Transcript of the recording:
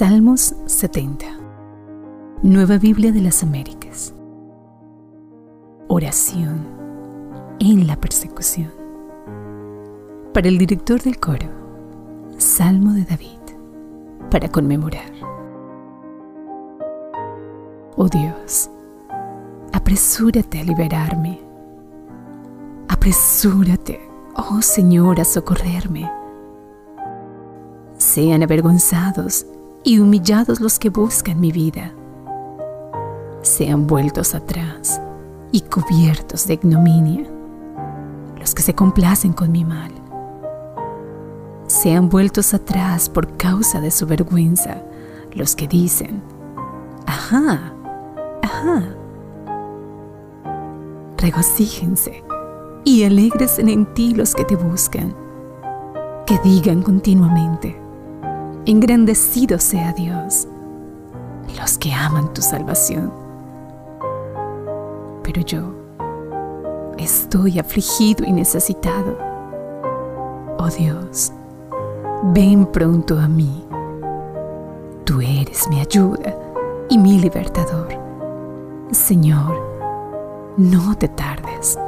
Salmos 70. Nueva Biblia de las Américas. Oración en la persecución. Para el director del coro, Salmo de David, para conmemorar. Oh Dios, apresúrate a liberarme. Apresúrate, oh Señor, a socorrerme. Sean avergonzados y humillados los que buscan mi vida. Sean vueltos atrás y cubiertos de ignominia los que se complacen con mi mal. Sean vueltos atrás por causa de su vergüenza los que dicen, ajá, ajá. Regocíjense y alegresen en ti los que te buscan, que digan continuamente, engrandecido sea Dios, los que aman tu salvación. Pero yo estoy afligido y necesitado. Oh Dios, ven pronto a mí. Tú eres mi ayuda y mi libertador. Señor, no te tardes.